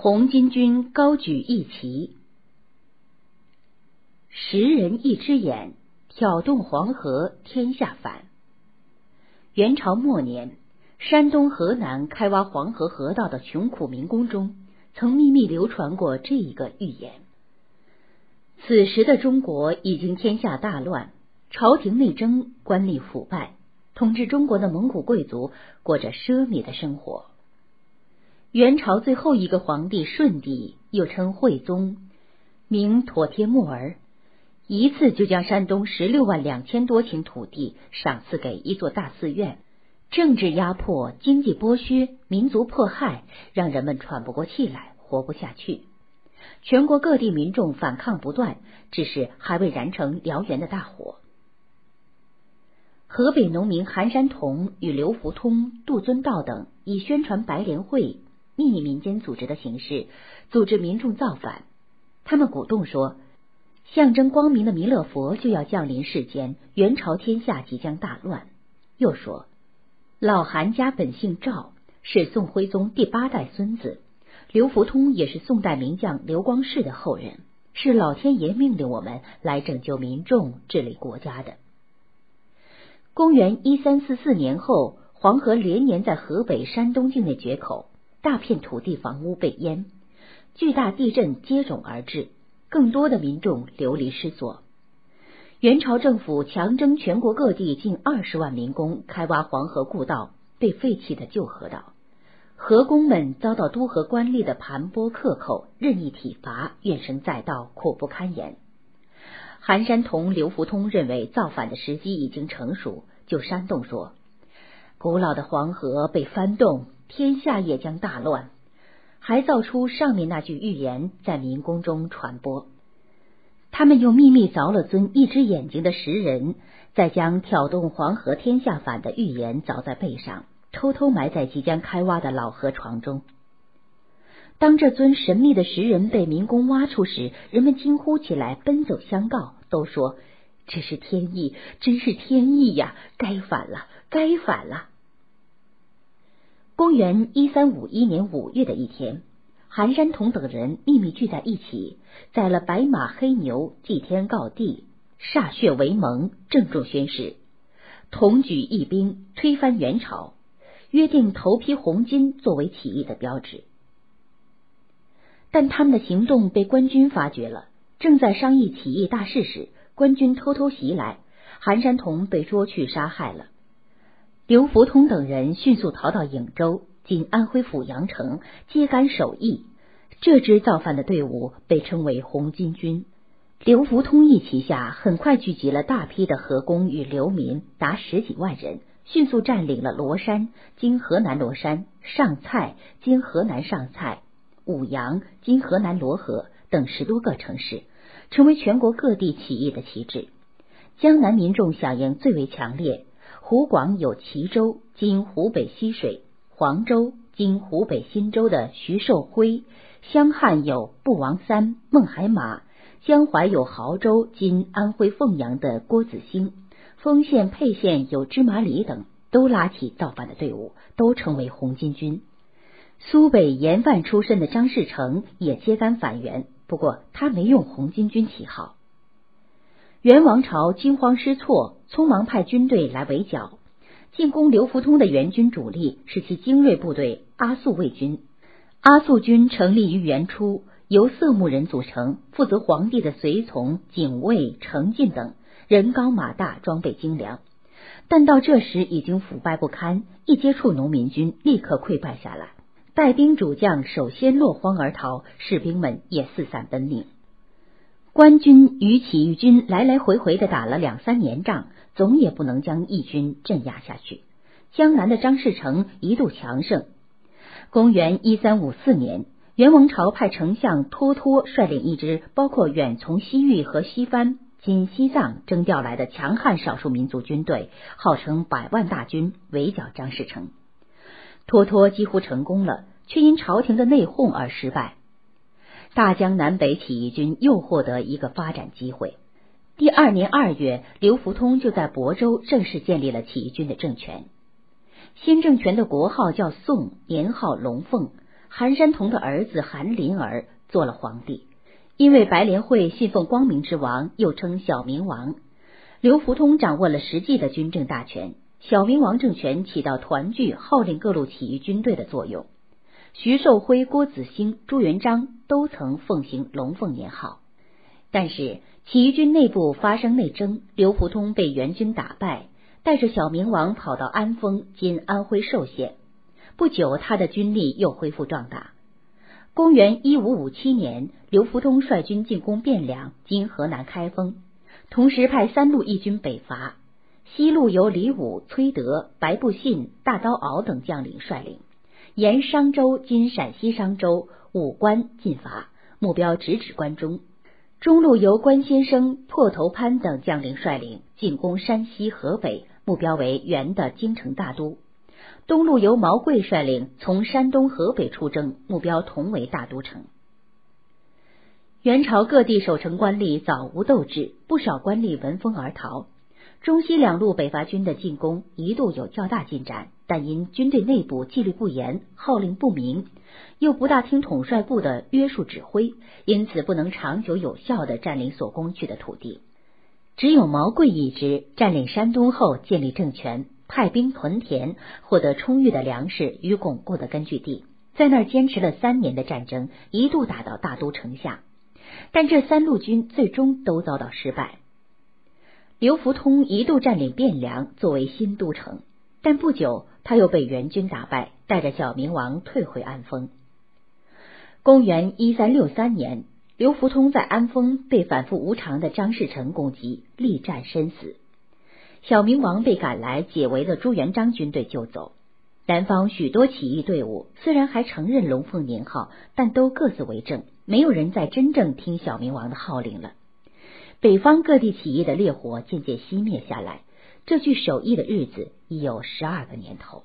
红巾军高举义旗，十人一只眼，挑动黄河天下反。元朝末年，山东、河南开挖黄河河道的穷苦民工中，曾秘密流传过这一个预言。此时的中国已经天下大乱，朝廷内争，官吏腐败，统治中国的蒙古贵族过着奢靡的生活。元朝最后一个皇帝顺帝，又称惠宗，名妥帖木儿，一次就将山东十六万两千多顷土地赏赐给一座大寺院。政治压迫、经济剥削、民族迫害，让人们喘不过气来，活不下去。全国各地民众反抗不断，只是还未燃成燎原的大火。河北农民韩山童与刘福通、杜遵道等以宣传白莲会。秘密民间组织的形式，组织民众造反。他们鼓动说，象征光明的弥勒佛就要降临世间，元朝天下即将大乱。又说，老韩家本姓赵，是宋徽宗第八代孙子，刘福通也是宋代名将刘光世的后人，是老天爷命令我们来拯救民众、治理国家的。公元一三四四年后，黄河连年在河北、山东境内决口。大片土地、房屋被淹，巨大地震接踵而至，更多的民众流离失所。元朝政府强征全国各地近二十万民工开挖黄河故道，被废弃的旧河道，河工们遭到督河官吏的盘剥克扣、任意体罚，怨声载道，苦不堪言。韩山童、刘福通认为造反的时机已经成熟，就煽动说：“古老的黄河被翻动。”天下也将大乱，还造出上面那句预言，在民宫中传播。他们又秘密凿了尊一只眼睛的石人，再将挑动黄河天下反的预言凿在背上，偷偷埋在即将开挖的老河床中。当这尊神秘的石人被民工挖出时，人们惊呼起来，奔走相告，都说这是天意，真是天意呀！该反了，该反了。公元一三五一年五月的一天，韩山童等人秘密聚在一起，宰了白马黑牛，祭天告地，歃血为盟，郑重宣誓，同举义兵，推翻元朝，约定头披红巾作为起义的标志。但他们的行动被官军发觉了，正在商议起义大事时，官军偷偷袭来，韩山童被捉去杀害了。刘福通等人迅速逃到颍州（今安徽阜阳城），揭竿守义。这支造反的队伍被称为红巾军。刘福通一旗下很快聚集了大批的河工与流民，达十几万人，迅速占领了罗山（今河南罗山）、上蔡（今河南上蔡）、舞阳（今河南罗河）等十多个城市，成为全国各地起义的旗帜。江南民众响应最为强烈。湖广有齐州（今湖北浠水）、黄州（今湖北新州）的徐寿辉；湘汉有不王三、孟海马；江淮有亳州（今安徽凤阳）的郭子兴；丰县、沛县有芝麻李等，都拉起造反的队伍，都成为红巾军。苏北盐贩出身的张士诚也揭竿反元，不过他没用红巾军旗号。元王朝惊慌失措，匆忙派军队来围剿，进攻刘福通的援军主力是其精锐部队阿速卫军。阿速军成立于元初，由色目人组成，负责皇帝的随从、警卫、城禁等，人高马大，装备精良。但到这时已经腐败不堪，一接触农民军，立刻溃败下来。带兵主将首先落荒而逃，士兵们也四散奔命。官军与起义军来来回回的打了两三年仗，总也不能将义军镇压下去。江南的张士诚一度强盛。公元一三五四年，元王朝派丞相托托率领一支包括远从西域和西番（今西藏）征调来的强悍少数民族军队，号称百万大军，围剿张士诚。托托几乎成功了，却因朝廷的内讧而失败。大江南北起义军又获得一个发展机会。第二年二月，刘福通就在亳州正式建立了起义军的政权。新政权的国号叫宋，年号龙凤，韩山童的儿子韩林儿做了皇帝。因为白莲会信奉光明之王，又称小明王。刘福通掌握了实际的军政大权，小明王政权起到团聚、号令各路起义军队的作用。徐寿辉、郭子兴、朱元璋都曾奉行龙凤年号。但是起义军内部发生内争，刘福通被元军打败，带着小明王跑到安丰（今安徽寿县）。不久，他的军力又恢复壮大。公元一五五七年，刘福通率军进攻汴梁（今河南开封），同时派三路义军北伐。西路由李武、崔德、白布信、大刀敖等将领率领，沿商州（今陕西商州）武关进发，目标直指关中。中路由关先生、破头潘等将领率领，进攻山西、河北，目标为元的京城大都。东路由毛贵率领，从山东、河北出征，目标同为大都城。元朝各地守城官吏早无斗志，不少官吏闻风而逃。中西两路北伐军的进攻一度有较大进展，但因军队内部纪律不严、号令不明，又不大听统帅部的约束指挥，因此不能长久有效的占领所攻去的土地。只有毛贵一支占领山东后，建立政权。派兵屯田，获得充裕的粮食与巩固的根据地，在那儿坚持了三年的战争，一度打到大都城下，但这三路军最终都遭到失败。刘福通一度占领汴梁作为新都城，但不久他又被元军打败，带着小明王退回安丰。公元一三六三年，刘福通在安丰被反复无常的张士诚攻击，力战身死。小明王被赶来解围的朱元璋军队救走，南方许多起义队伍虽然还承认龙凤年号，但都各自为政，没有人再真正听小明王的号令了。北方各地起义的烈火渐渐熄灭下来，这具守义的日子已有十二个年头。